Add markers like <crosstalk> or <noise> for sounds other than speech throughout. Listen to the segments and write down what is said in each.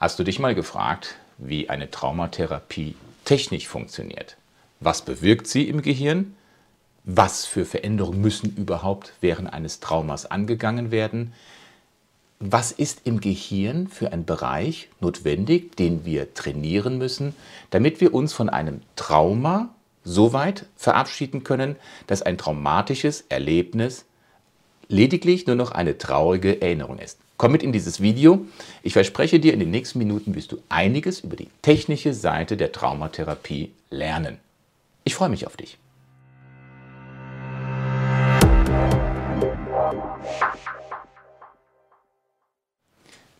Hast du dich mal gefragt, wie eine Traumatherapie technisch funktioniert? Was bewirkt sie im Gehirn? Was für Veränderungen müssen überhaupt während eines Traumas angegangen werden? Was ist im Gehirn für ein Bereich notwendig, den wir trainieren müssen, damit wir uns von einem Trauma so weit verabschieden können, dass ein traumatisches Erlebnis lediglich nur noch eine traurige Erinnerung ist. Komm mit in dieses Video. Ich verspreche dir, in den nächsten Minuten wirst du einiges über die technische Seite der Traumatherapie lernen. Ich freue mich auf dich.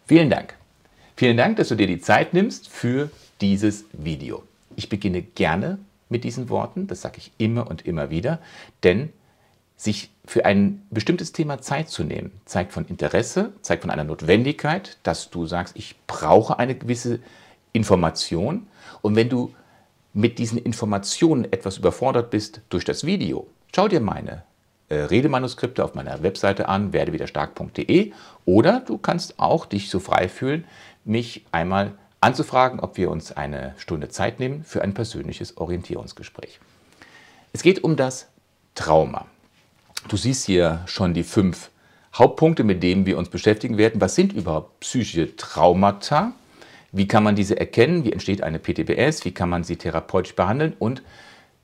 Vielen Dank. Vielen Dank, dass du dir die Zeit nimmst für dieses Video. Ich beginne gerne mit diesen Worten, das sage ich immer und immer wieder, denn sich für ein bestimmtes Thema Zeit zu nehmen, zeigt von Interesse, zeigt von einer Notwendigkeit, dass du sagst, ich brauche eine gewisse Information. Und wenn du mit diesen Informationen etwas überfordert bist durch das Video, schau dir meine äh, Redemanuskripte auf meiner Webseite an, werdewiderstark.de oder du kannst auch dich so frei fühlen, mich einmal anzufragen, ob wir uns eine Stunde Zeit nehmen für ein persönliches Orientierungsgespräch. Es geht um das Trauma. Du siehst hier schon die fünf Hauptpunkte, mit denen wir uns beschäftigen werden. Was sind überhaupt psychische Traumata? Wie kann man diese erkennen? Wie entsteht eine PTBS? Wie kann man sie therapeutisch behandeln? Und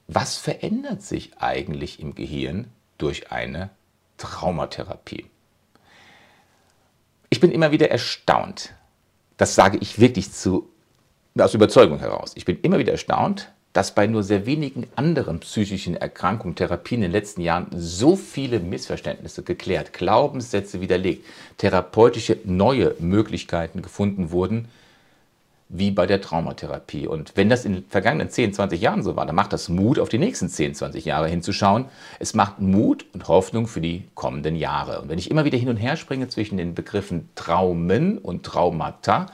was verändert sich eigentlich im Gehirn durch eine Traumatherapie? Ich bin immer wieder erstaunt. Das sage ich wirklich zu, aus Überzeugung heraus. Ich bin immer wieder erstaunt, dass bei nur sehr wenigen anderen psychischen Erkrankungen, Therapien in den letzten Jahren so viele Missverständnisse geklärt, Glaubenssätze widerlegt, therapeutische neue Möglichkeiten gefunden wurden, wie bei der Traumatherapie. Und wenn das in den vergangenen 10, 20 Jahren so war, dann macht das Mut, auf die nächsten 10, 20 Jahre hinzuschauen. Es macht Mut und Hoffnung für die kommenden Jahre. Und wenn ich immer wieder hin und her springe zwischen den Begriffen Traumen und Traumata,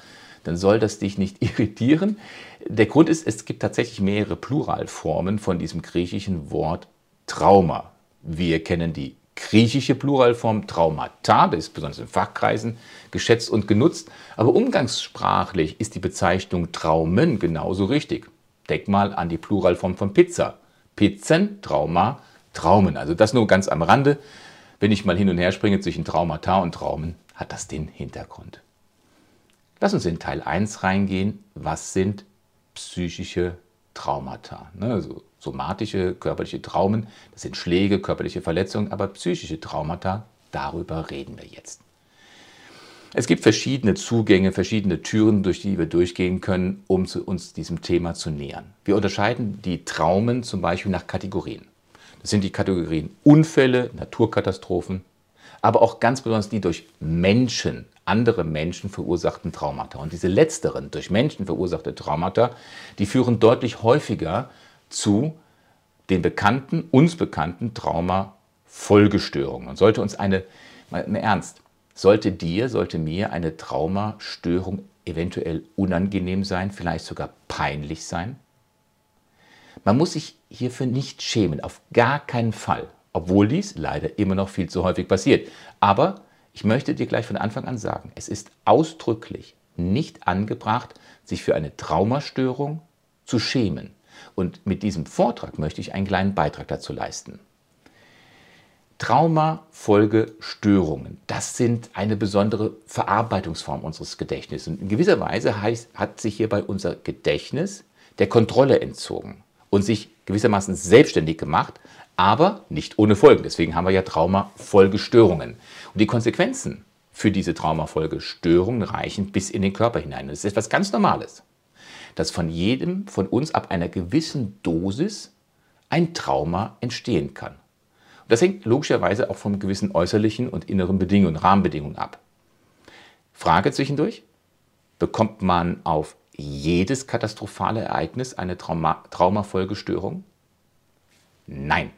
dann soll das dich nicht <laughs> irritieren. Der Grund ist, es gibt tatsächlich mehrere Pluralformen von diesem griechischen Wort Trauma. Wir kennen die griechische Pluralform Traumata, das ist besonders in Fachkreisen geschätzt und genutzt, aber umgangssprachlich ist die Bezeichnung Traumen genauso richtig. Denk mal an die Pluralform von Pizza. Pizzen, Trauma, Traumen. Also das nur ganz am Rande. Wenn ich mal hin und her springe zwischen Traumata und Traumen, hat das den Hintergrund. Lass uns in Teil 1 reingehen. Was sind psychische Traumata? Ne, also somatische, körperliche Traumen, das sind Schläge, körperliche Verletzungen, aber psychische Traumata, darüber reden wir jetzt. Es gibt verschiedene Zugänge, verschiedene Türen, durch die wir durchgehen können, um uns diesem Thema zu nähern. Wir unterscheiden die Traumen zum Beispiel nach Kategorien. Das sind die Kategorien Unfälle, Naturkatastrophen, aber auch ganz besonders die durch Menschen andere Menschen verursachten Traumata. Und diese letzteren, durch Menschen verursachte Traumata, die führen deutlich häufiger zu den bekannten, uns bekannten Traumafolgestörungen. Und sollte uns eine, mal im Ernst, sollte dir, sollte mir eine Traumastörung eventuell unangenehm sein, vielleicht sogar peinlich sein? Man muss sich hierfür nicht schämen, auf gar keinen Fall, obwohl dies leider immer noch viel zu häufig passiert. Aber ich möchte dir gleich von Anfang an sagen, es ist ausdrücklich nicht angebracht, sich für eine Traumastörung zu schämen. Und mit diesem Vortrag möchte ich einen kleinen Beitrag dazu leisten. Traumafolgestörungen, das sind eine besondere Verarbeitungsform unseres Gedächtnisses. Und in gewisser Weise heißt, hat sich hierbei unser Gedächtnis der Kontrolle entzogen und sich gewissermaßen selbstständig gemacht, aber nicht ohne Folgen. Deswegen haben wir ja Traumafolgestörungen. Und die Konsequenzen für diese Traumafolgestörungen reichen bis in den Körper hinein. Das ist etwas ganz Normales, dass von jedem von uns ab einer gewissen Dosis ein Trauma entstehen kann. Und das hängt logischerweise auch von gewissen äußerlichen und inneren Bedingungen, Rahmenbedingungen ab. Frage zwischendurch, bekommt man auf jedes katastrophale Ereignis eine Trauma Traumafolgestörung? Nein.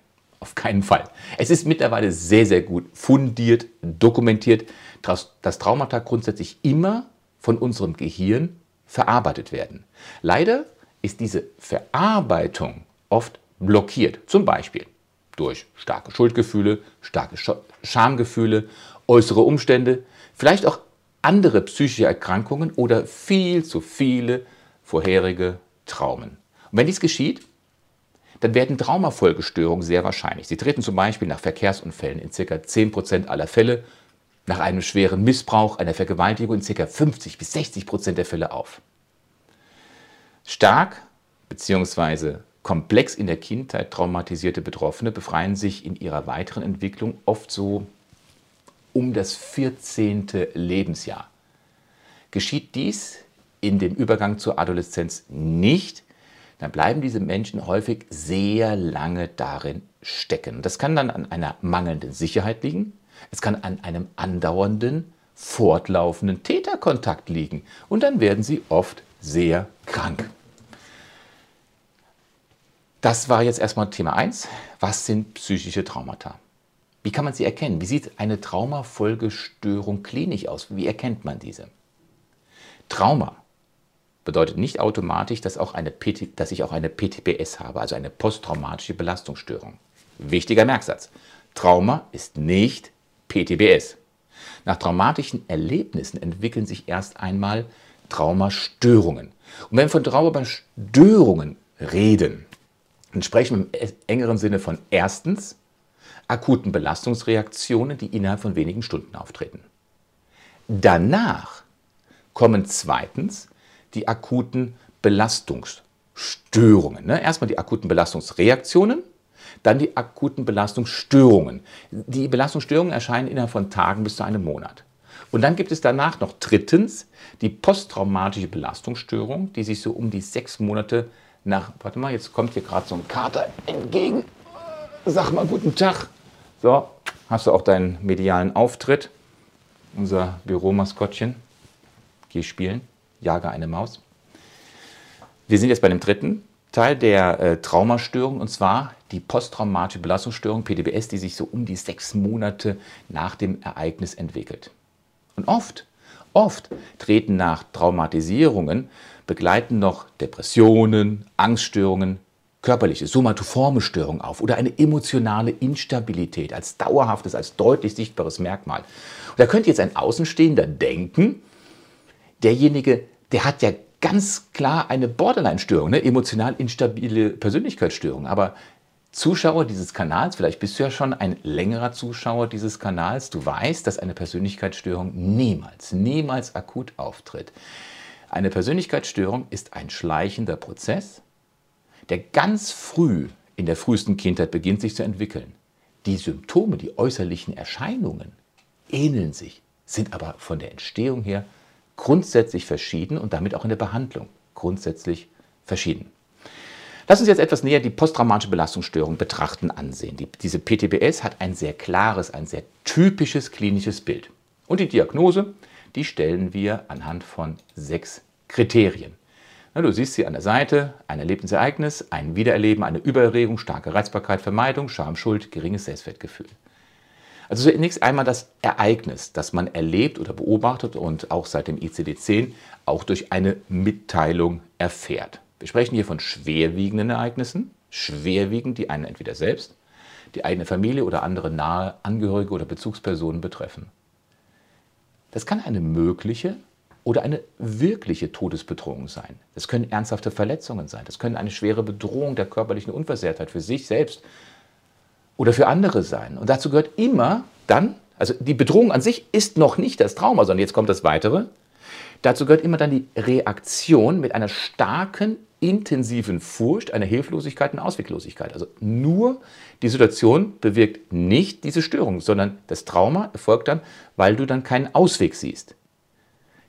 Auf keinen Fall. Es ist mittlerweile sehr, sehr gut fundiert, dokumentiert, dass Traumata grundsätzlich immer von unserem Gehirn verarbeitet werden. Leider ist diese Verarbeitung oft blockiert. Zum Beispiel durch starke Schuldgefühle, starke Schamgefühle, äußere Umstände, vielleicht auch andere psychische Erkrankungen oder viel zu viele vorherige Traumen. Und wenn dies geschieht, dann werden Traumafolgestörungen sehr wahrscheinlich. Sie treten zum Beispiel nach Verkehrsunfällen in ca. 10% aller Fälle, nach einem schweren Missbrauch, einer Vergewaltigung in ca. 50 bis 60% der Fälle auf. Stark bzw. komplex in der Kindheit traumatisierte Betroffene befreien sich in ihrer weiteren Entwicklung oft so um das 14. Lebensjahr. Geschieht dies in dem Übergang zur Adoleszenz nicht, dann bleiben diese Menschen häufig sehr lange darin stecken. Das kann dann an einer mangelnden Sicherheit liegen, es kann an einem andauernden, fortlaufenden Täterkontakt liegen und dann werden sie oft sehr krank. Das war jetzt erstmal Thema 1. Was sind psychische Traumata? Wie kann man sie erkennen? Wie sieht eine Traumafolgestörung klinisch aus? Wie erkennt man diese? Trauma bedeutet nicht automatisch, dass, auch eine PT, dass ich auch eine PTBS habe, also eine posttraumatische Belastungsstörung. Wichtiger Merksatz. Trauma ist nicht PTBS. Nach traumatischen Erlebnissen entwickeln sich erst einmal Traumastörungen. Und wenn wir von Traumastörungen reden, dann sprechen wir im engeren Sinne von erstens akuten Belastungsreaktionen, die innerhalb von wenigen Stunden auftreten. Danach kommen zweitens die akuten Belastungsstörungen. Ne? Erstmal die akuten Belastungsreaktionen, dann die akuten Belastungsstörungen. Die Belastungsstörungen erscheinen innerhalb von Tagen bis zu einem Monat. Und dann gibt es danach noch drittens die posttraumatische Belastungsstörung, die sich so um die sechs Monate nach, warte mal, jetzt kommt hier gerade so ein Kater entgegen. Sag mal guten Tag. So, hast du auch deinen medialen Auftritt. Unser Büromaskottchen. Geh spielen jage eine Maus. Wir sind jetzt bei dem dritten Teil der äh, Traumastörung und zwar die posttraumatische Belastungsstörung, PTBS, die sich so um die sechs Monate nach dem Ereignis entwickelt. Und oft, oft treten nach Traumatisierungen begleiten noch Depressionen, Angststörungen, körperliche, somatoforme Störungen auf oder eine emotionale Instabilität als dauerhaftes, als deutlich sichtbares Merkmal. Und da könnte jetzt ein Außenstehender denken, derjenige, der hat ja ganz klar eine Borderline-Störung, eine emotional instabile Persönlichkeitsstörung. Aber Zuschauer dieses Kanals, vielleicht bist du ja schon ein längerer Zuschauer dieses Kanals, du weißt, dass eine Persönlichkeitsstörung niemals, niemals akut auftritt. Eine Persönlichkeitsstörung ist ein schleichender Prozess, der ganz früh in der frühesten Kindheit beginnt sich zu entwickeln. Die Symptome, die äußerlichen Erscheinungen ähneln sich, sind aber von der Entstehung her grundsätzlich verschieden und damit auch in der Behandlung grundsätzlich verschieden. Lass uns jetzt etwas näher die posttraumatische Belastungsstörung betrachten, ansehen. Die, diese PTBS hat ein sehr klares, ein sehr typisches klinisches Bild. Und die Diagnose, die stellen wir anhand von sechs Kriterien. Du siehst sie an der Seite, ein Erlebnisereignis, ein Wiedererleben, eine Übererregung, starke Reizbarkeit, Vermeidung, Scham, Schuld, geringes Selbstwertgefühl. Also zunächst einmal das Ereignis, das man erlebt oder beobachtet und auch seit dem ICD-10 auch durch eine Mitteilung erfährt. Wir sprechen hier von schwerwiegenden Ereignissen, schwerwiegend, die einen entweder selbst, die eigene Familie oder andere nahe Angehörige oder Bezugspersonen betreffen. Das kann eine mögliche oder eine wirkliche Todesbedrohung sein. Das können ernsthafte Verletzungen sein. Das können eine schwere Bedrohung der körperlichen Unversehrtheit für sich selbst oder für andere sein. Und dazu gehört immer dann, also die Bedrohung an sich ist noch nicht das Trauma, sondern jetzt kommt das Weitere. Dazu gehört immer dann die Reaktion mit einer starken, intensiven Furcht, einer Hilflosigkeit und Ausweglosigkeit. Also nur die Situation bewirkt nicht diese Störung, sondern das Trauma erfolgt dann, weil du dann keinen Ausweg siehst.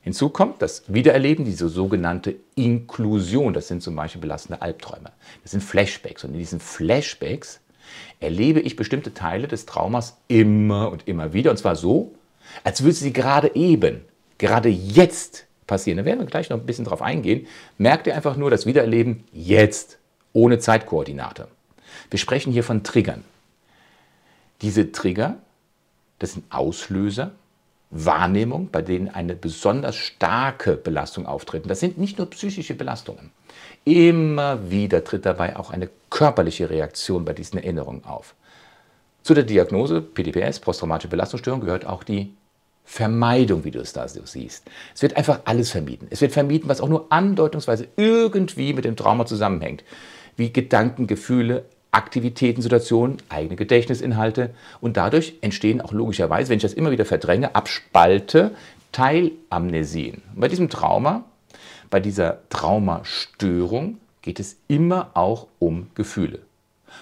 Hinzu kommt das Wiedererleben, diese sogenannte Inklusion. Das sind zum Beispiel belastende Albträume. Das sind Flashbacks. Und in diesen Flashbacks erlebe ich bestimmte Teile des Traumas immer und immer wieder. Und zwar so, als würde sie gerade eben, gerade jetzt passieren. Da werden wir gleich noch ein bisschen drauf eingehen. Merkt ihr einfach nur das Wiedererleben jetzt, ohne Zeitkoordinate. Wir sprechen hier von Triggern. Diese Trigger, das sind Auslöser, Wahrnehmung, bei denen eine besonders starke Belastung auftritt. Das sind nicht nur psychische Belastungen. Immer wieder tritt dabei auch eine körperliche Reaktion bei diesen Erinnerungen auf. Zu der Diagnose PTBS, posttraumatische Belastungsstörung, gehört auch die Vermeidung, wie du es da so siehst. Es wird einfach alles vermieden. Es wird vermieden, was auch nur andeutungsweise irgendwie mit dem Trauma zusammenhängt. Wie Gedanken, Gefühle, Aktivitäten, Situationen, eigene Gedächtnisinhalte. Und dadurch entstehen auch logischerweise, wenn ich das immer wieder verdränge, abspalte, Teilamnesien. Und bei diesem Trauma, bei dieser Traumastörung geht es immer auch um Gefühle.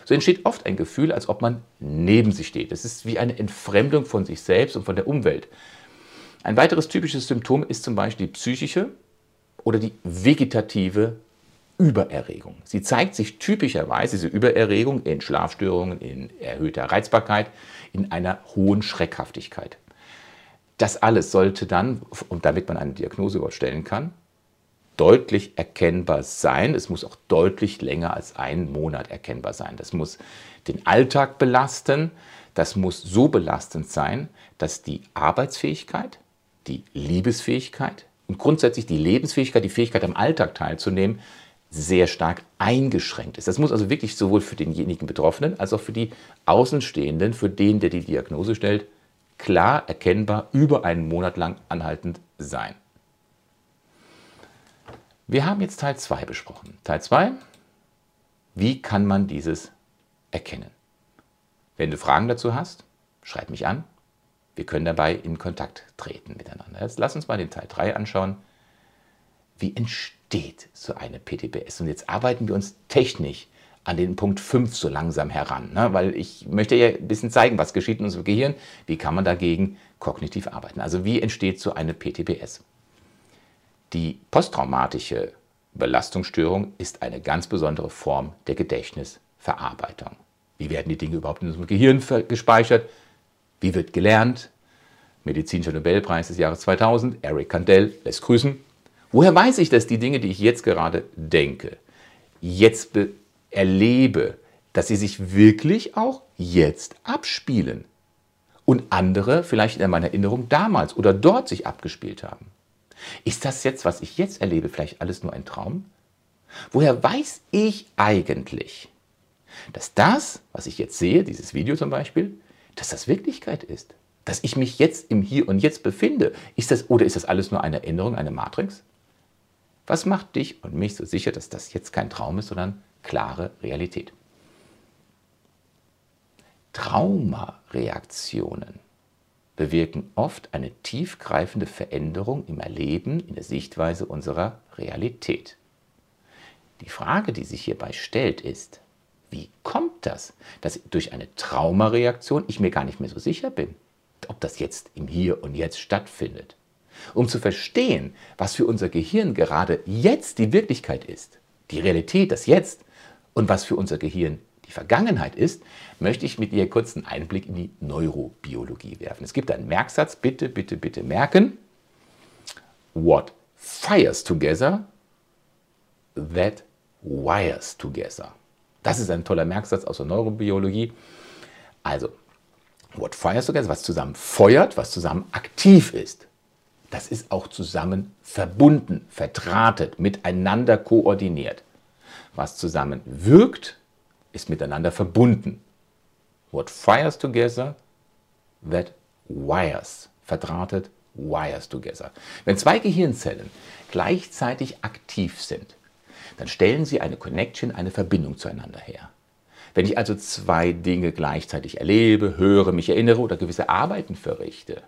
So entsteht oft ein Gefühl, als ob man neben sich steht. Es ist wie eine Entfremdung von sich selbst und von der Umwelt. Ein weiteres typisches Symptom ist zum Beispiel die psychische oder die vegetative Übererregung. Sie zeigt sich typischerweise, diese Übererregung, in Schlafstörungen, in erhöhter Reizbarkeit, in einer hohen Schreckhaftigkeit. Das alles sollte dann, und damit man eine Diagnose überhaupt stellen kann, deutlich erkennbar sein. Es muss auch deutlich länger als einen Monat erkennbar sein. Das muss den Alltag belasten. Das muss so belastend sein, dass die Arbeitsfähigkeit, die Liebesfähigkeit und grundsätzlich die Lebensfähigkeit, die Fähigkeit am Alltag teilzunehmen, sehr stark eingeschränkt ist. Das muss also wirklich sowohl für denjenigen Betroffenen als auch für die Außenstehenden, für den, der die Diagnose stellt, klar erkennbar über einen Monat lang anhaltend sein. Wir haben jetzt Teil 2 besprochen. Teil 2, wie kann man dieses erkennen? Wenn du Fragen dazu hast, schreib mich an. Wir können dabei in Kontakt treten miteinander. Jetzt lass uns mal den Teil 3 anschauen. Wie entsteht so eine PTBS? Und jetzt arbeiten wir uns technisch an den Punkt 5 so langsam heran, ne? weil ich möchte ja ein bisschen zeigen, was geschieht in unserem Gehirn, wie kann man dagegen kognitiv arbeiten. Also wie entsteht so eine PTBS? Die posttraumatische Belastungsstörung ist eine ganz besondere Form der Gedächtnisverarbeitung. Wie werden die Dinge überhaupt in unserem Gehirn gespeichert? Wie wird gelernt? Medizinischer Nobelpreis des Jahres 2000, Eric Kandel lässt grüßen. Woher weiß ich, dass die Dinge, die ich jetzt gerade denke, jetzt erlebe, dass sie sich wirklich auch jetzt abspielen und andere vielleicht in meiner Erinnerung damals oder dort sich abgespielt haben? Ist das jetzt, was ich jetzt erlebe, vielleicht alles nur ein Traum? Woher weiß ich eigentlich, dass das, was ich jetzt sehe, dieses Video zum Beispiel, dass das Wirklichkeit ist? Dass ich mich jetzt im Hier und Jetzt befinde? Ist das, oder ist das alles nur eine Erinnerung, eine Matrix? Was macht dich und mich so sicher, dass das jetzt kein Traum ist, sondern klare Realität? Traumareaktionen bewirken oft eine tiefgreifende Veränderung im Erleben, in der Sichtweise unserer Realität. Die Frage, die sich hierbei stellt, ist, wie kommt das, dass durch eine Traumareaktion ich mir gar nicht mehr so sicher bin, ob das jetzt im Hier und Jetzt stattfindet? Um zu verstehen, was für unser Gehirn gerade jetzt die Wirklichkeit ist, die Realität, das Jetzt, und was für unser Gehirn die Vergangenheit ist, möchte ich mit dir kurz einen Einblick in die Neurobiologie werfen. Es gibt einen Merksatz, bitte, bitte, bitte merken. What fires together, that wires together. Das ist ein toller Merksatz aus der Neurobiologie. Also, what fires together, was zusammen feuert, was zusammen aktiv ist. Das ist auch zusammen verbunden, verdrahtet, miteinander koordiniert. Was zusammen wirkt, ist miteinander verbunden. What fires together, that wires. Verdrahtet, wires together. Wenn zwei Gehirnzellen gleichzeitig aktiv sind, dann stellen sie eine Connection, eine Verbindung zueinander her. Wenn ich also zwei Dinge gleichzeitig erlebe, höre, mich erinnere oder gewisse Arbeiten verrichte,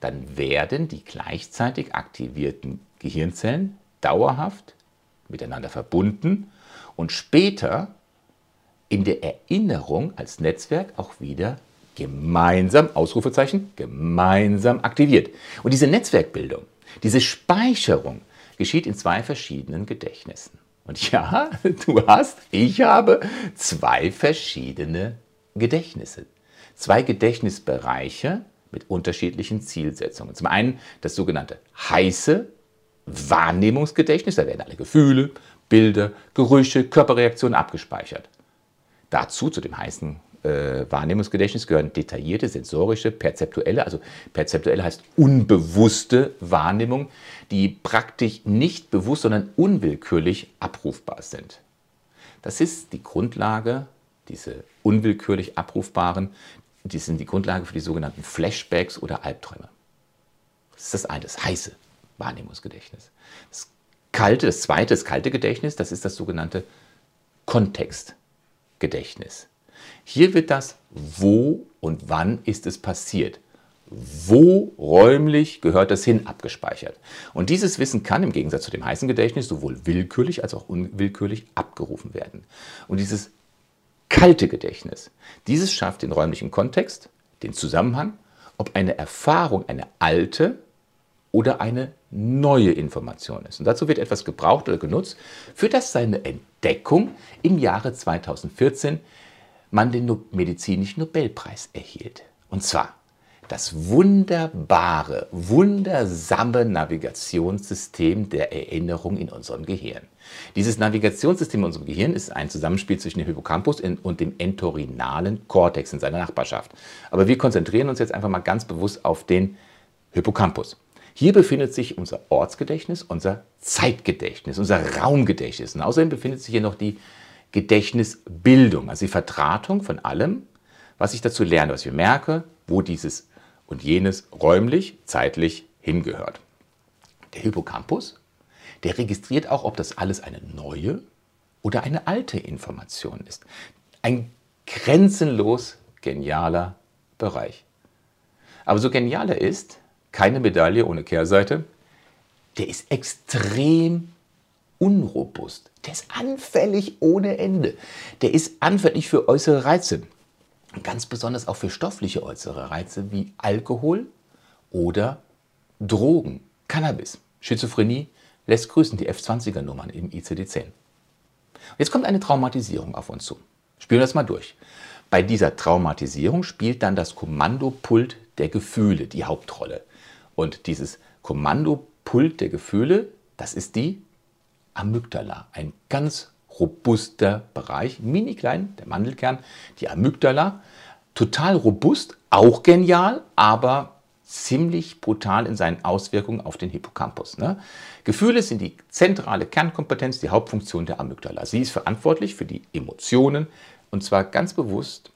dann werden die gleichzeitig aktivierten Gehirnzellen dauerhaft miteinander verbunden und später in der Erinnerung als Netzwerk auch wieder gemeinsam, Ausrufezeichen, gemeinsam aktiviert. Und diese Netzwerkbildung, diese Speicherung geschieht in zwei verschiedenen Gedächtnissen. Und ja, <laughs> du hast, ich habe zwei verschiedene Gedächtnisse. Zwei Gedächtnisbereiche mit unterschiedlichen Zielsetzungen. Zum einen das sogenannte heiße Wahrnehmungsgedächtnis, da werden alle Gefühle, Bilder, Gerüche, Körperreaktionen abgespeichert. Dazu, zu dem heißen äh, Wahrnehmungsgedächtnis, gehören detaillierte sensorische, perzeptuelle, also perzeptuelle heißt unbewusste Wahrnehmung, die praktisch nicht bewusst, sondern unwillkürlich abrufbar sind. Das ist die Grundlage, diese unwillkürlich abrufbaren, die sind die Grundlage für die sogenannten Flashbacks oder Albträume. Das ist das eine, das heiße Wahrnehmungsgedächtnis. Das kalte, das zweite, das kalte Gedächtnis, das ist das sogenannte Kontextgedächtnis. Hier wird das Wo und wann ist es passiert. Wo räumlich gehört das hin abgespeichert. Und dieses Wissen kann im Gegensatz zu dem heißen Gedächtnis sowohl willkürlich als auch unwillkürlich abgerufen werden. Und dieses kalte Gedächtnis, dieses schafft den räumlichen Kontext, den Zusammenhang, ob eine Erfahrung eine alte oder eine neue Information ist. Und dazu wird etwas gebraucht oder genutzt, für das seine Entdeckung im Jahre 2014 man den medizinischen Nobelpreis erhielt. Und zwar das wunderbare, wundersame Navigationssystem der Erinnerung in unserem Gehirn. Dieses Navigationssystem in unserem Gehirn ist ein Zusammenspiel zwischen dem Hippocampus und dem entorhinalen Kortex in seiner Nachbarschaft. Aber wir konzentrieren uns jetzt einfach mal ganz bewusst auf den Hippocampus. Hier befindet sich unser Ortsgedächtnis, unser Zeitgedächtnis, unser Raumgedächtnis. Und außerdem befindet sich hier noch die Gedächtnisbildung, also die Vertratung von allem, was ich dazu lerne, was ich merke, wo dieses und jenes räumlich, zeitlich hingehört. Der Hippocampus, der registriert auch, ob das alles eine neue oder eine alte Information ist. Ein grenzenlos genialer Bereich. Aber so genial er ist, keine Medaille ohne Kehrseite, der ist extrem unrobust. Der ist anfällig ohne Ende. Der ist anfällig für äußere Reize. Ganz besonders auch für stoffliche äußere Reize wie Alkohol oder Drogen, Cannabis. Schizophrenie lässt grüßen die F20er-Nummern im ICD-10. Jetzt kommt eine Traumatisierung auf uns zu. Spielen wir das mal durch. Bei dieser Traumatisierung spielt dann das Kommandopult der Gefühle die Hauptrolle. Und dieses Kommandopult der Gefühle, das ist die Amygdala, ein ganz robuster Bereich, mini klein, der Mandelkern, die Amygdala, total robust, auch genial, aber ziemlich brutal in seinen Auswirkungen auf den Hippocampus. Ne? Gefühle sind die zentrale Kernkompetenz, die Hauptfunktion der Amygdala. Sie ist verantwortlich für die Emotionen und zwar ganz bewusst,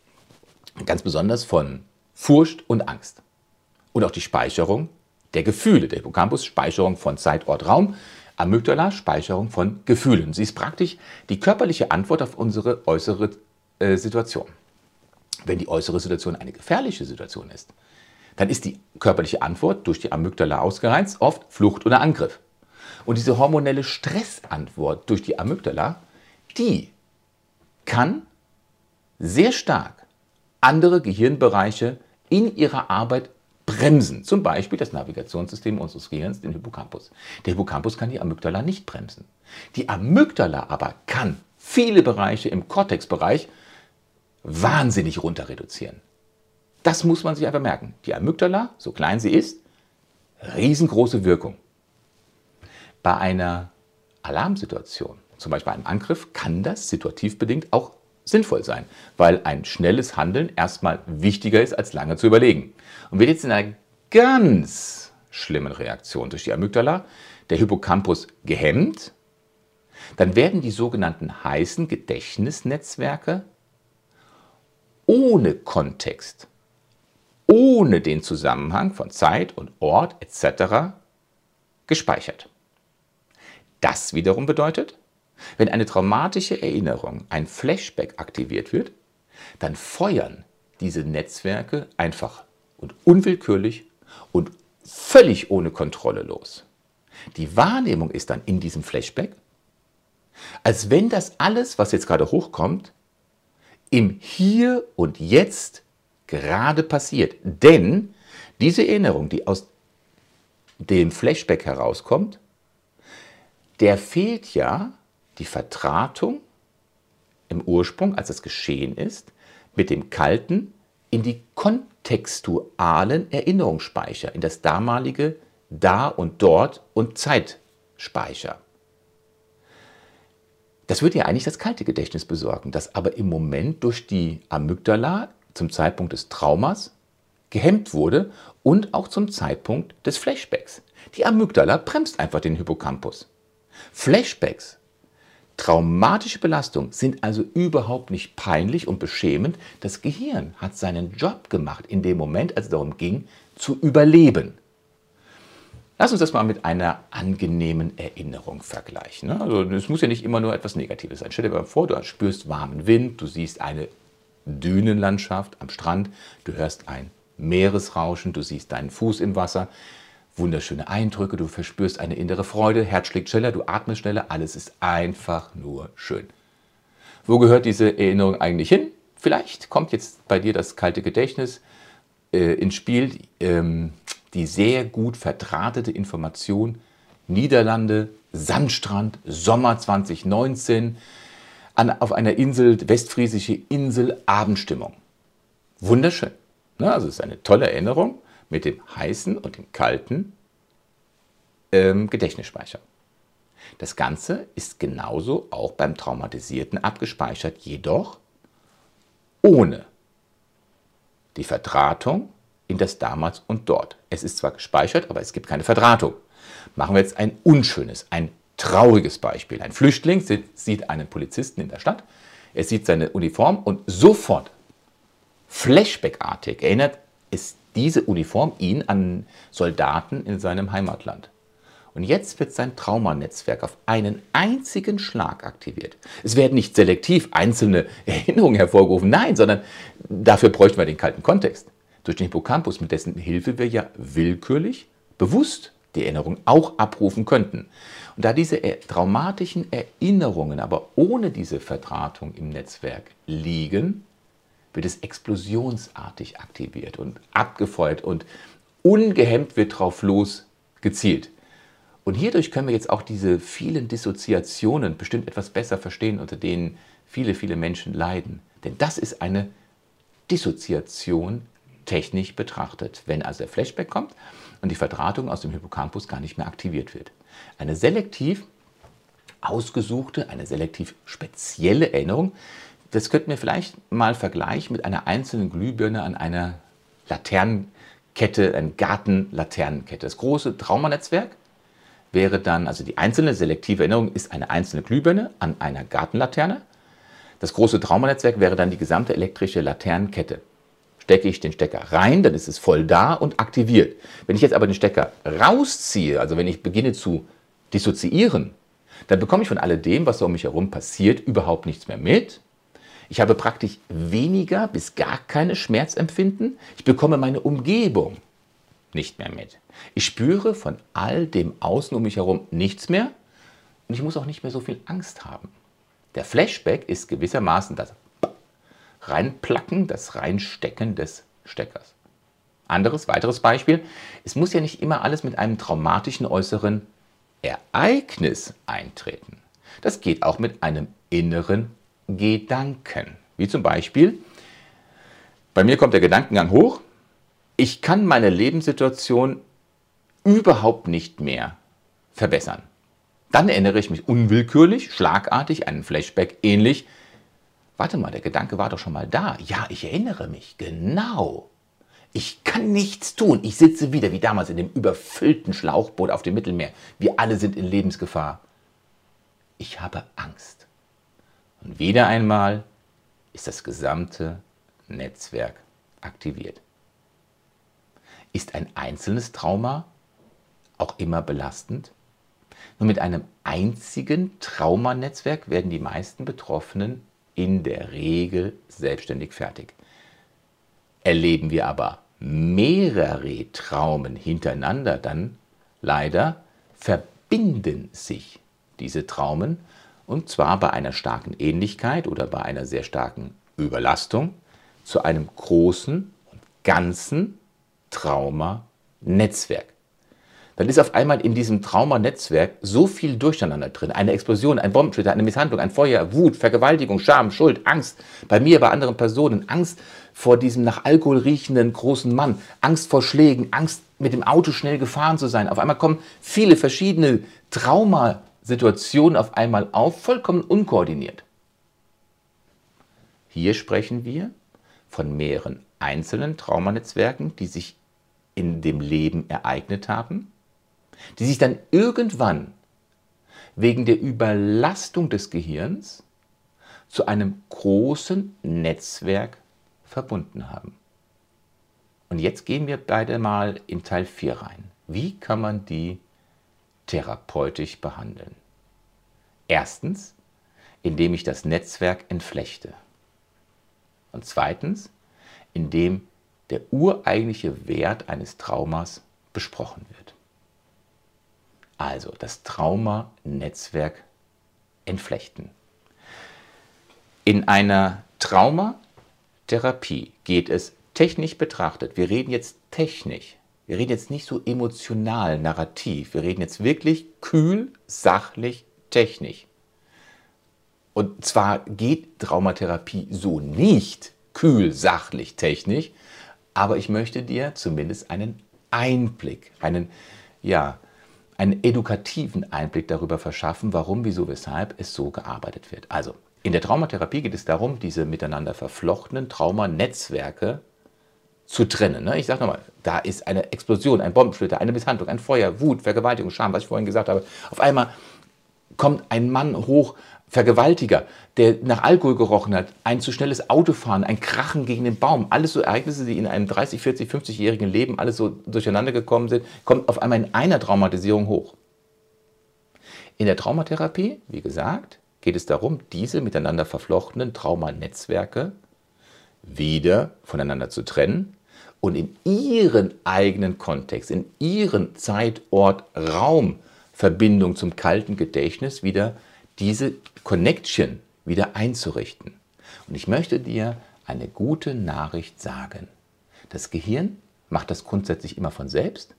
ganz besonders von Furcht und Angst. Und auch die Speicherung der Gefühle. Der Hippocampus, Speicherung von Zeit, Ort, Raum. Amygdala, Speicherung von Gefühlen. Sie ist praktisch die körperliche Antwort auf unsere äußere äh, Situation. Wenn die äußere Situation eine gefährliche Situation ist, dann ist die körperliche Antwort durch die Amygdala ausgereizt, oft Flucht oder Angriff. Und diese hormonelle Stressantwort durch die Amygdala, die kann sehr stark andere Gehirnbereiche in ihrer Arbeit bremsen. Zum Beispiel das Navigationssystem unseres Gehirns, den Hippocampus. Der Hippocampus kann die Amygdala nicht bremsen. Die Amygdala aber kann viele Bereiche im Cortex-Bereich wahnsinnig runter reduzieren. Das muss man sich einfach merken. Die Amygdala, so klein sie ist, riesengroße Wirkung. Bei einer Alarmsituation, zum Beispiel einem Angriff, kann das situativ bedingt auch sinnvoll sein, weil ein schnelles Handeln erstmal wichtiger ist, als lange zu überlegen. Und wird jetzt in einer ganz schlimmen Reaktion durch die Amygdala der Hippocampus gehemmt, dann werden die sogenannten heißen Gedächtnisnetzwerke ohne Kontext, ohne den Zusammenhang von Zeit und Ort etc. gespeichert. Das wiederum bedeutet, wenn eine traumatische Erinnerung, ein Flashback aktiviert wird, dann feuern diese Netzwerke einfach und unwillkürlich und völlig ohne Kontrolle los. Die Wahrnehmung ist dann in diesem Flashback, als wenn das alles, was jetzt gerade hochkommt, im Hier und Jetzt gerade passiert. Denn diese Erinnerung, die aus dem Flashback herauskommt, der fehlt ja die Vertratung im Ursprung, als es geschehen ist, mit dem kalten in die kontextualen Erinnerungsspeicher, in das damalige Da und Dort und Zeitspeicher. Das würde ja eigentlich das kalte Gedächtnis besorgen, das aber im Moment durch die Amygdala zum Zeitpunkt des Traumas gehemmt wurde und auch zum Zeitpunkt des Flashbacks. Die Amygdala bremst einfach den Hippocampus. Flashbacks Traumatische Belastungen sind also überhaupt nicht peinlich und beschämend. Das Gehirn hat seinen Job gemacht in dem Moment, als es darum ging, zu überleben. Lass uns das mal mit einer angenehmen Erinnerung vergleichen. Ne? Also es muss ja nicht immer nur etwas Negatives sein. Stell dir mal vor, du spürst warmen Wind, du siehst eine Dünenlandschaft am Strand, du hörst ein Meeresrauschen, du siehst deinen Fuß im Wasser, wunderschöne Eindrücke, du verspürst eine innere Freude, Herz schlägt schneller, du atmest schneller, alles ist einfach nur schön. Wo gehört diese Erinnerung eigentlich hin? Vielleicht kommt jetzt bei dir das kalte Gedächtnis äh, ins Spiel. Ähm, die sehr gut verdrahtete Information Niederlande, Sandstrand, Sommer 2019, an, auf einer Insel, westfriesische Insel, Abendstimmung. Wunderschön. Ne? Also es ist eine tolle Erinnerung mit dem heißen und dem kalten ähm, Gedächtnisspeicher. Das Ganze ist genauso auch beim Traumatisierten abgespeichert, jedoch ohne die Verdrahtung in das damals und dort. Es ist zwar gespeichert, aber es gibt keine Verdrahtung. Machen wir jetzt ein unschönes, ein trauriges Beispiel. Ein Flüchtling sieht einen Polizisten in der Stadt, er sieht seine Uniform und sofort, flashbackartig, erinnert es diese Uniform ihn an Soldaten in seinem Heimatland. Und jetzt wird sein Traumanetzwerk auf einen einzigen Schlag aktiviert. Es werden nicht selektiv einzelne <laughs> Erinnerungen hervorgerufen, nein, sondern dafür bräuchten wir den kalten Kontext durch den Hippocampus, mit dessen Hilfe wir ja willkürlich, bewusst die Erinnerung auch abrufen könnten. Und da diese traumatischen Erinnerungen aber ohne diese Verdrahtung im Netzwerk liegen, wird es explosionsartig aktiviert und abgefeuert und ungehemmt wird drauf los gezielt. Und hierdurch können wir jetzt auch diese vielen Dissoziationen bestimmt etwas besser verstehen, unter denen viele, viele Menschen leiden. Denn das ist eine Dissoziation technisch betrachtet, wenn also der Flashback kommt und die Verdrahtung aus dem Hippocampus gar nicht mehr aktiviert wird. Eine selektiv ausgesuchte, eine selektiv spezielle Erinnerung, das könnten wir vielleicht mal vergleichen mit einer einzelnen Glühbirne an einer Laternenkette, einer Gartenlaternenkette. Das große Traumanetzwerk wäre dann, also die einzelne selektive Erinnerung ist eine einzelne Glühbirne an einer Gartenlaterne. Das große Traumanetzwerk wäre dann die gesamte elektrische Laternenkette stecke ich den Stecker rein, dann ist es voll da und aktiviert. Wenn ich jetzt aber den Stecker rausziehe, also wenn ich beginne zu dissoziieren, dann bekomme ich von alledem, was um mich herum passiert, überhaupt nichts mehr mit. Ich habe praktisch weniger bis gar keine Schmerzempfinden. Ich bekomme meine Umgebung nicht mehr mit. Ich spüre von all dem Außen um mich herum nichts mehr und ich muss auch nicht mehr so viel Angst haben. Der Flashback ist gewissermaßen das reinplacken, das Reinstecken des Steckers. Anderes, weiteres Beispiel. Es muss ja nicht immer alles mit einem traumatischen äußeren Ereignis eintreten. Das geht auch mit einem inneren Gedanken. Wie zum Beispiel, bei mir kommt der Gedankengang hoch, ich kann meine Lebenssituation überhaupt nicht mehr verbessern. Dann erinnere ich mich unwillkürlich, schlagartig, einen Flashback ähnlich Warte mal, der Gedanke war doch schon mal da. Ja, ich erinnere mich, genau. Ich kann nichts tun. Ich sitze wieder wie damals in dem überfüllten Schlauchboot auf dem Mittelmeer. Wir alle sind in Lebensgefahr. Ich habe Angst. Und wieder einmal ist das gesamte Netzwerk aktiviert. Ist ein einzelnes Trauma auch immer belastend? Nur mit einem einzigen Traumanetzwerk werden die meisten Betroffenen in der Regel selbstständig fertig. Erleben wir aber mehrere Traumen hintereinander, dann leider verbinden sich diese Traumen und zwar bei einer starken Ähnlichkeit oder bei einer sehr starken Überlastung zu einem großen und ganzen Traumanetzwerk dann ist auf einmal in diesem Traumanetzwerk so viel Durcheinander drin. Eine Explosion, ein Bombenschütter, eine Misshandlung, ein Feuer, Wut, Vergewaltigung, Scham, Schuld, Angst. Bei mir, bei anderen Personen, Angst vor diesem nach Alkohol riechenden großen Mann, Angst vor Schlägen, Angst mit dem Auto schnell gefahren zu sein. Auf einmal kommen viele verschiedene Traumasituationen auf einmal auf, vollkommen unkoordiniert. Hier sprechen wir von mehreren einzelnen Traumanetzwerken, die sich in dem Leben ereignet haben die sich dann irgendwann wegen der Überlastung des Gehirns zu einem großen Netzwerk verbunden haben. Und jetzt gehen wir beide mal in Teil 4 rein. Wie kann man die therapeutisch behandeln? Erstens, indem ich das Netzwerk entflechte. Und zweitens, indem der ureigentliche Wert eines Traumas besprochen wird. Also das Trauma-Netzwerk entflechten. In einer Traumatherapie geht es technisch betrachtet, wir reden jetzt technisch, wir reden jetzt nicht so emotional, narrativ, wir reden jetzt wirklich kühl, sachlich, technisch. Und zwar geht Traumatherapie so nicht kühl, sachlich, technisch, aber ich möchte dir zumindest einen Einblick, einen, ja, einen edukativen Einblick darüber verschaffen, warum, wieso, weshalb es so gearbeitet wird. Also, in der Traumatherapie geht es darum, diese miteinander verflochtenen Traumanetzwerke zu trennen. Ne? Ich sage nochmal, da ist eine Explosion, ein Bombensplitter, eine Misshandlung, ein Feuer, Wut, Vergewaltigung, Scham, was ich vorhin gesagt habe. Auf einmal kommt ein Mann hoch, Vergewaltiger, der nach Alkohol gerochen hat, ein zu schnelles Autofahren, ein Krachen gegen den Baum, alles so Ereignisse, die in einem 30, 40, 50-jährigen Leben alles so durcheinander gekommen sind, kommt auf einmal in einer Traumatisierung hoch. In der Traumatherapie, wie gesagt, geht es darum, diese miteinander verflochtenen Traumanetzwerke wieder voneinander zu trennen und in ihren eigenen Kontext, in ihren Zeit, Ort, Raum Verbindung zum kalten Gedächtnis wieder diese Connection wieder einzurichten. Und ich möchte dir eine gute Nachricht sagen. Das Gehirn macht das grundsätzlich immer von selbst,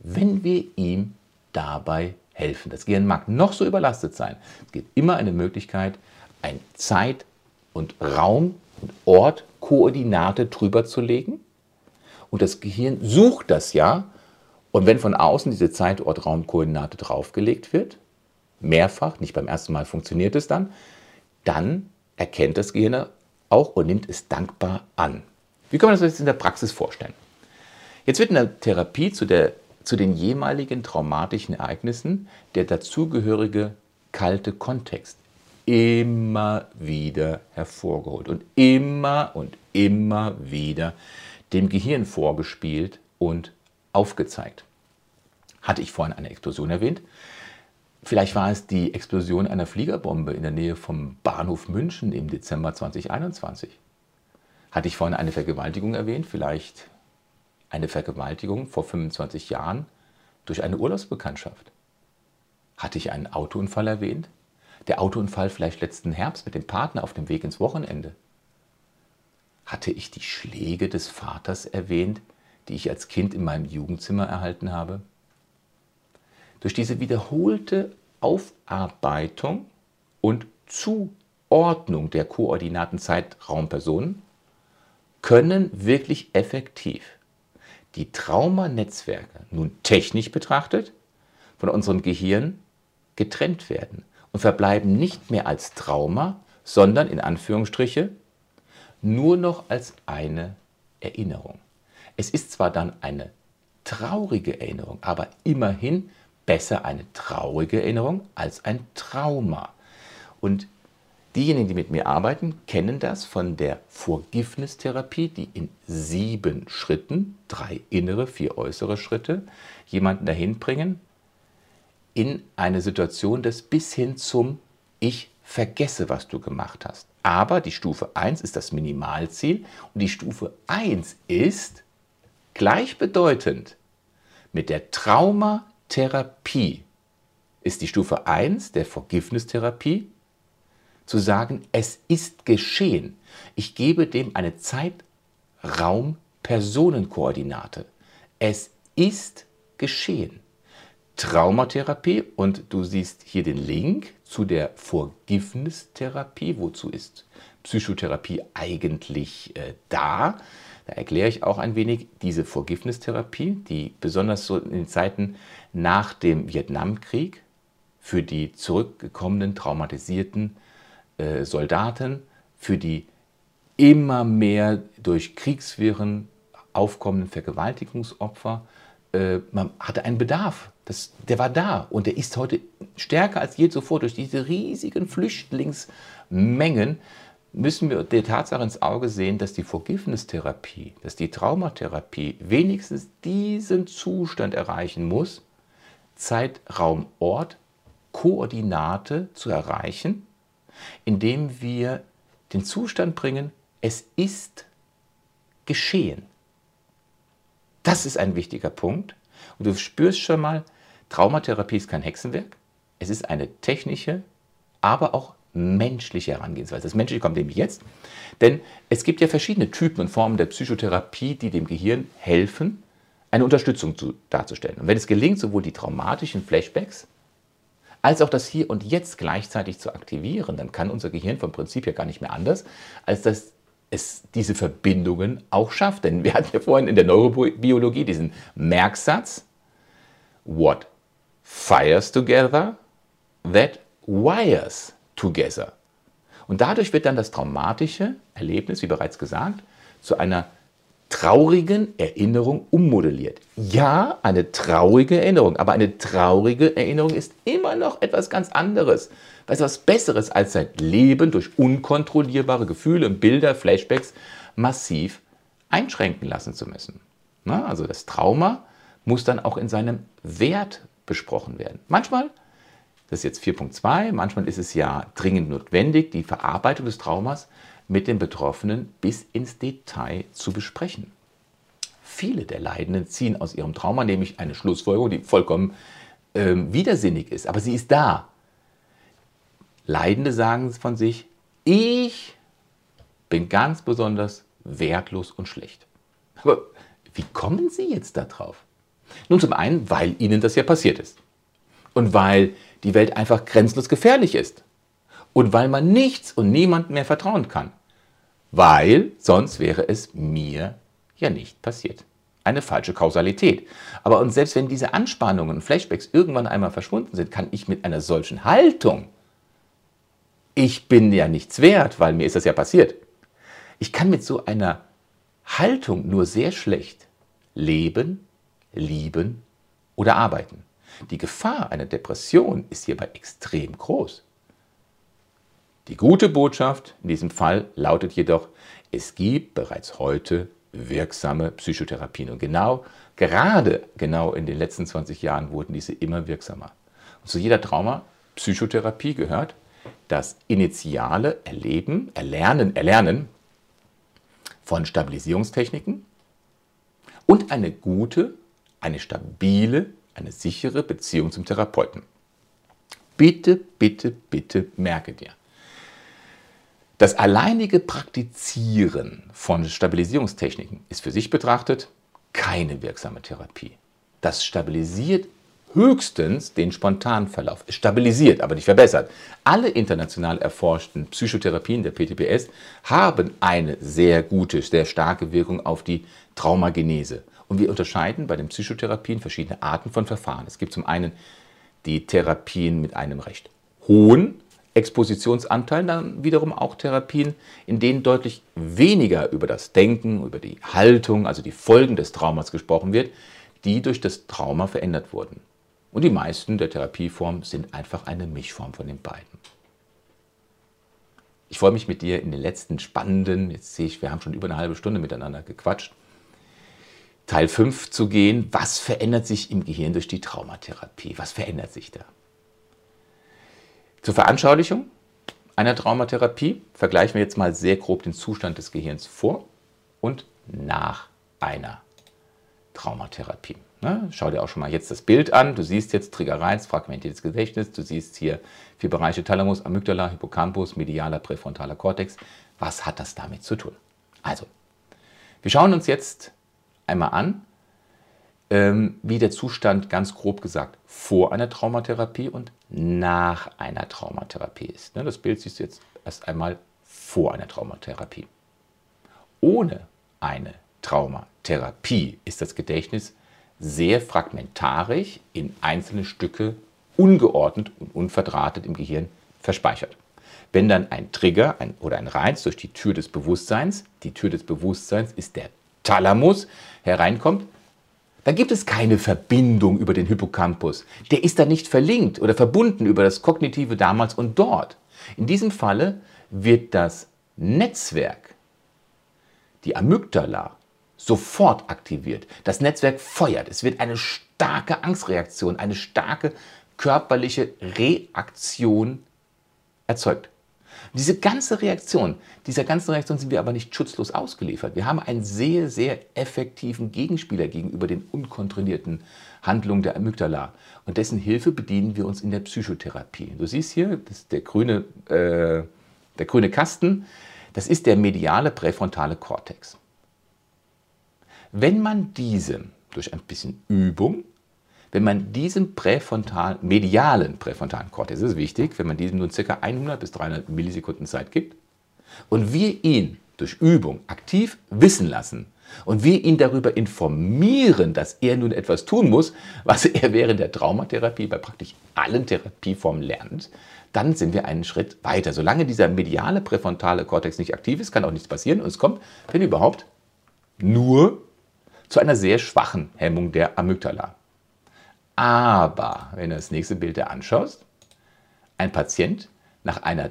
wenn wir ihm dabei helfen. Das Gehirn mag noch so überlastet sein. Es gibt immer eine Möglichkeit, ein Zeit- und Raum- und Ort, Koordinate drüber zu legen. Und das Gehirn sucht das ja. Und wenn von außen diese Zeit, Ort, Raum, Koordinate draufgelegt wird, mehrfach, nicht beim ersten Mal funktioniert es dann, dann erkennt das Gehirn auch und nimmt es dankbar an. Wie kann man das jetzt in der Praxis vorstellen? Jetzt wird in der Therapie zu, der, zu den jeweiligen traumatischen Ereignissen der dazugehörige kalte Kontext immer wieder hervorgeholt und immer und immer wieder dem Gehirn vorgespielt und aufgezeigt. Hatte ich vorhin eine Explosion erwähnt? Vielleicht war es die Explosion einer Fliegerbombe in der Nähe vom Bahnhof München im Dezember 2021. Hatte ich vorhin eine Vergewaltigung erwähnt? Vielleicht eine Vergewaltigung vor 25 Jahren durch eine Urlaubsbekanntschaft. Hatte ich einen Autounfall erwähnt? Der Autounfall vielleicht letzten Herbst mit dem Partner auf dem Weg ins Wochenende. Hatte ich die Schläge des Vaters erwähnt, die ich als Kind in meinem Jugendzimmer erhalten habe? Durch diese wiederholte Aufarbeitung und Zuordnung der Koordinaten Zeitraumpersonen können wirklich effektiv die Traumanetzwerke nun technisch betrachtet von unserem Gehirn getrennt werden und verbleiben nicht mehr als Trauma, sondern in Anführungsstriche nur noch als eine Erinnerung. Es ist zwar dann eine traurige Erinnerung, aber immerhin besser eine traurige Erinnerung als ein Trauma. Und diejenigen, die mit mir arbeiten, kennen das von der Forgiveness-Therapie, die in sieben Schritten, drei innere, vier äußere Schritte, jemanden dahin bringen, in eine Situation des bis hin zum Ich vergesse, was du gemacht hast. Aber die Stufe 1 ist das Minimalziel und die Stufe 1 ist gleichbedeutend mit der Trauma Therapie ist die Stufe 1 der Forgiveness-Therapie, zu sagen, es ist geschehen. Ich gebe dem eine Zeitraum-Personenkoordinate. Es ist geschehen. Traumatherapie und du siehst hier den Link zu der Forgiveness-Therapie. Wozu ist Psychotherapie eigentlich äh, da? Da erkläre ich auch ein wenig diese Forgiveness-Therapie, die besonders so in den Zeiten nach dem Vietnamkrieg für die zurückgekommenen, traumatisierten äh, Soldaten, für die immer mehr durch Kriegswirren aufkommenden Vergewaltigungsopfer, äh, man hatte einen Bedarf. Das, der war da und der ist heute stärker als je zuvor durch diese riesigen Flüchtlingsmengen müssen wir der Tatsache ins Auge sehen, dass die Forgiveness-Therapie, dass die Traumatherapie wenigstens diesen Zustand erreichen muss, Zeit, Raum, Ort, Koordinate zu erreichen, indem wir den Zustand bringen, es ist geschehen. Das ist ein wichtiger Punkt. Und du spürst schon mal, Traumatherapie ist kein Hexenwerk. Es ist eine technische, aber auch menschliche Herangehensweise. Das Menschliche kommt nämlich jetzt. Denn es gibt ja verschiedene Typen und Formen der Psychotherapie, die dem Gehirn helfen, eine Unterstützung zu, darzustellen. Und wenn es gelingt, sowohl die traumatischen Flashbacks als auch das Hier und Jetzt gleichzeitig zu aktivieren, dann kann unser Gehirn vom Prinzip ja gar nicht mehr anders, als dass es diese Verbindungen auch schafft. Denn wir hatten ja vorhin in der Neurobiologie diesen Merksatz, what fires together, that wires together. Und dadurch wird dann das traumatische Erlebnis, wie bereits gesagt, zu einer traurigen Erinnerung ummodelliert. Ja, eine traurige Erinnerung, aber eine traurige Erinnerung ist immer noch etwas ganz anderes, etwas Besseres als sein Leben durch unkontrollierbare Gefühle und Bilder, Flashbacks massiv einschränken lassen zu müssen. Na, also das Trauma muss dann auch in seinem Wert besprochen werden. Manchmal das ist jetzt 4.2. Manchmal ist es ja dringend notwendig, die Verarbeitung des Traumas mit den Betroffenen bis ins Detail zu besprechen. Viele der Leidenden ziehen aus ihrem Trauma nämlich eine Schlussfolgerung, die vollkommen äh, widersinnig ist, aber sie ist da. Leidende sagen von sich, ich bin ganz besonders wertlos und schlecht. Aber wie kommen Sie jetzt darauf? Nun zum einen, weil Ihnen das ja passiert ist. Und weil die Welt einfach grenzenlos gefährlich ist. Und weil man nichts und niemandem mehr vertrauen kann. Weil sonst wäre es mir ja nicht passiert. Eine falsche Kausalität. Aber und selbst wenn diese Anspannungen und Flashbacks irgendwann einmal verschwunden sind, kann ich mit einer solchen Haltung, ich bin ja nichts wert, weil mir ist das ja passiert. Ich kann mit so einer Haltung nur sehr schlecht leben, lieben oder arbeiten. Die Gefahr einer Depression ist hierbei extrem groß. Die gute Botschaft in diesem Fall lautet jedoch, es gibt bereits heute wirksame Psychotherapien. Und genau, gerade genau in den letzten 20 Jahren wurden diese immer wirksamer. Und zu jeder Trauma-Psychotherapie gehört das initiale Erleben, Erlernen, Erlernen von Stabilisierungstechniken und eine gute, eine stabile eine sichere Beziehung zum Therapeuten. Bitte, bitte, bitte merke dir. Das alleinige Praktizieren von Stabilisierungstechniken ist für sich betrachtet keine wirksame Therapie. Das stabilisiert höchstens den Spontanverlauf. Es stabilisiert, aber nicht verbessert. Alle international erforschten Psychotherapien der PTBS haben eine sehr gute, sehr starke Wirkung auf die Traumagenese. Und wir unterscheiden bei den Psychotherapien verschiedene Arten von Verfahren. Es gibt zum einen die Therapien mit einem recht hohen Expositionsanteil, dann wiederum auch Therapien, in denen deutlich weniger über das Denken, über die Haltung, also die Folgen des Traumas gesprochen wird, die durch das Trauma verändert wurden. Und die meisten der Therapieformen sind einfach eine Mischform von den beiden. Ich freue mich mit dir in den letzten spannenden, jetzt sehe ich, wir haben schon über eine halbe Stunde miteinander gequatscht, Teil 5 zu gehen, was verändert sich im Gehirn durch die Traumatherapie? Was verändert sich da? Zur Veranschaulichung einer Traumatherapie vergleichen wir jetzt mal sehr grob den Zustand des Gehirns vor und nach einer Traumatherapie. Ne? Schau dir auch schon mal jetzt das Bild an. Du siehst jetzt Triggerreiz, fragmentiertes Gedächtnis. Du siehst hier vier Bereiche Thalamus, Amygdala, Hippocampus, medialer, präfrontaler Kortex. Was hat das damit zu tun? Also, wir schauen uns jetzt einmal an, ähm, wie der Zustand ganz grob gesagt vor einer Traumatherapie und nach einer Traumatherapie ist. Ne, das Bild siehst du jetzt erst einmal vor einer Traumatherapie. Ohne eine Traumatherapie ist das Gedächtnis sehr fragmentarisch in einzelne Stücke ungeordnet und unverdrahtet im Gehirn verspeichert. Wenn dann ein Trigger ein, oder ein Reiz durch die Tür des Bewusstseins, die Tür des Bewusstseins ist der Thalamus hereinkommt, dann gibt es keine Verbindung über den Hippocampus. Der ist da nicht verlinkt oder verbunden über das Kognitive damals und dort. In diesem Falle wird das Netzwerk die Amygdala sofort aktiviert. Das Netzwerk feuert. Es wird eine starke Angstreaktion, eine starke körperliche Reaktion erzeugt. Diese ganze Reaktion, dieser ganzen Reaktion sind wir aber nicht schutzlos ausgeliefert. Wir haben einen sehr, sehr effektiven Gegenspieler gegenüber den unkontrollierten Handlungen der Amygdala. Und dessen Hilfe bedienen wir uns in der Psychotherapie. Du siehst hier, der grüne, äh, der grüne Kasten, das ist der mediale präfrontale Kortex. Wenn man diesem durch ein bisschen Übung, wenn man diesem präfrontal, medialen präfrontalen Kortex, das ist wichtig, wenn man diesem nur ca. 100 bis 300 Millisekunden Zeit gibt und wir ihn durch Übung aktiv wissen lassen und wir ihn darüber informieren, dass er nun etwas tun muss, was er während der Traumatherapie bei praktisch allen Therapieformen lernt, dann sind wir einen Schritt weiter. Solange dieser mediale präfrontale Kortex nicht aktiv ist, kann auch nichts passieren und es kommt, wenn überhaupt, nur zu einer sehr schwachen Hemmung der Amygdala. Aber wenn du das nächste Bild dir anschaust, ein Patient nach einer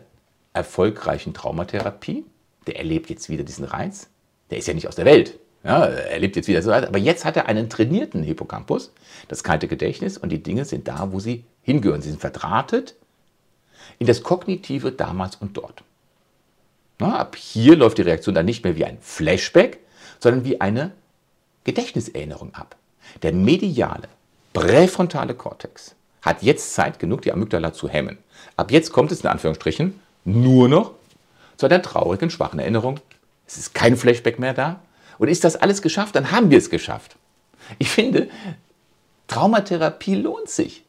erfolgreichen Traumatherapie, der erlebt jetzt wieder diesen Reiz, der ist ja nicht aus der Welt. Ja, er erlebt jetzt wieder so, aber jetzt hat er einen trainierten Hippocampus, das kalte Gedächtnis und die Dinge sind da, wo sie hingehören. Sie sind verdrahtet in das Kognitive damals und dort. Na, ab hier läuft die Reaktion dann nicht mehr wie ein Flashback, sondern wie eine Gedächtniserinnerung ab. Der mediale, präfrontale Kortex hat jetzt Zeit genug, die Amygdala zu hemmen. Ab jetzt kommt es in Anführungsstrichen nur noch zu einer traurigen, schwachen Erinnerung. Es ist kein Flashback mehr da. Und ist das alles geschafft, dann haben wir es geschafft. Ich finde, Traumatherapie lohnt sich.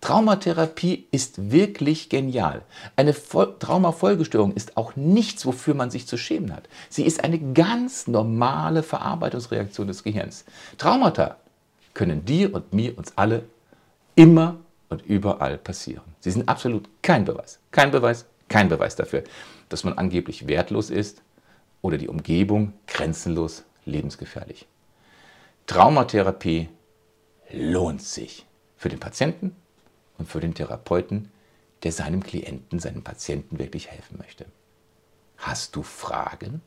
Traumatherapie ist wirklich genial. Eine Traumafolgestörung ist auch nichts, wofür man sich zu schämen hat. Sie ist eine ganz normale Verarbeitungsreaktion des Gehirns. Traumata können dir und mir, uns alle immer und überall passieren. Sie sind absolut kein Beweis, kein Beweis, kein Beweis dafür, dass man angeblich wertlos ist oder die Umgebung grenzenlos lebensgefährlich. Traumatherapie lohnt sich für den Patienten und für den Therapeuten, der seinem Klienten, seinem Patienten wirklich helfen möchte. Hast du Fragen?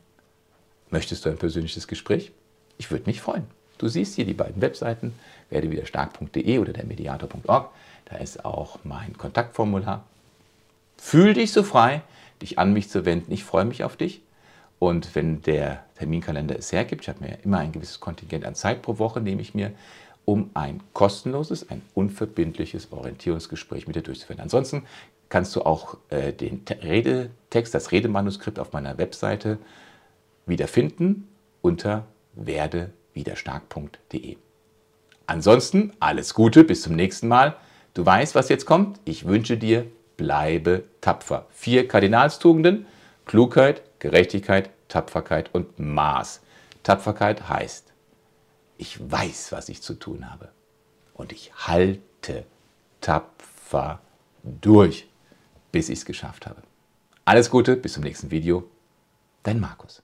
Möchtest du ein persönliches Gespräch? Ich würde mich freuen. Du siehst hier die beiden Webseiten, werdewiderstark.de oder der mediator.org. Da ist auch mein Kontaktformular. Fühl dich so frei, dich an mich zu wenden. Ich freue mich auf dich. Und wenn der Terminkalender es hergibt, ich habe mir immer ein gewisses Kontingent an Zeit pro Woche, nehme ich mir um ein kostenloses, ein unverbindliches Orientierungsgespräch mit dir durchzuführen. Ansonsten kannst du auch äh, den Redetext, das Redemanuskript auf meiner Webseite wiederfinden unter werdewiderstark.de. Ansonsten alles Gute, bis zum nächsten Mal. Du weißt, was jetzt kommt. Ich wünsche dir, bleibe tapfer. Vier Kardinalstugenden, Klugheit, Gerechtigkeit, Tapferkeit und Maß. Tapferkeit heißt, ich weiß, was ich zu tun habe. Und ich halte tapfer durch, bis ich es geschafft habe. Alles Gute, bis zum nächsten Video. Dein Markus.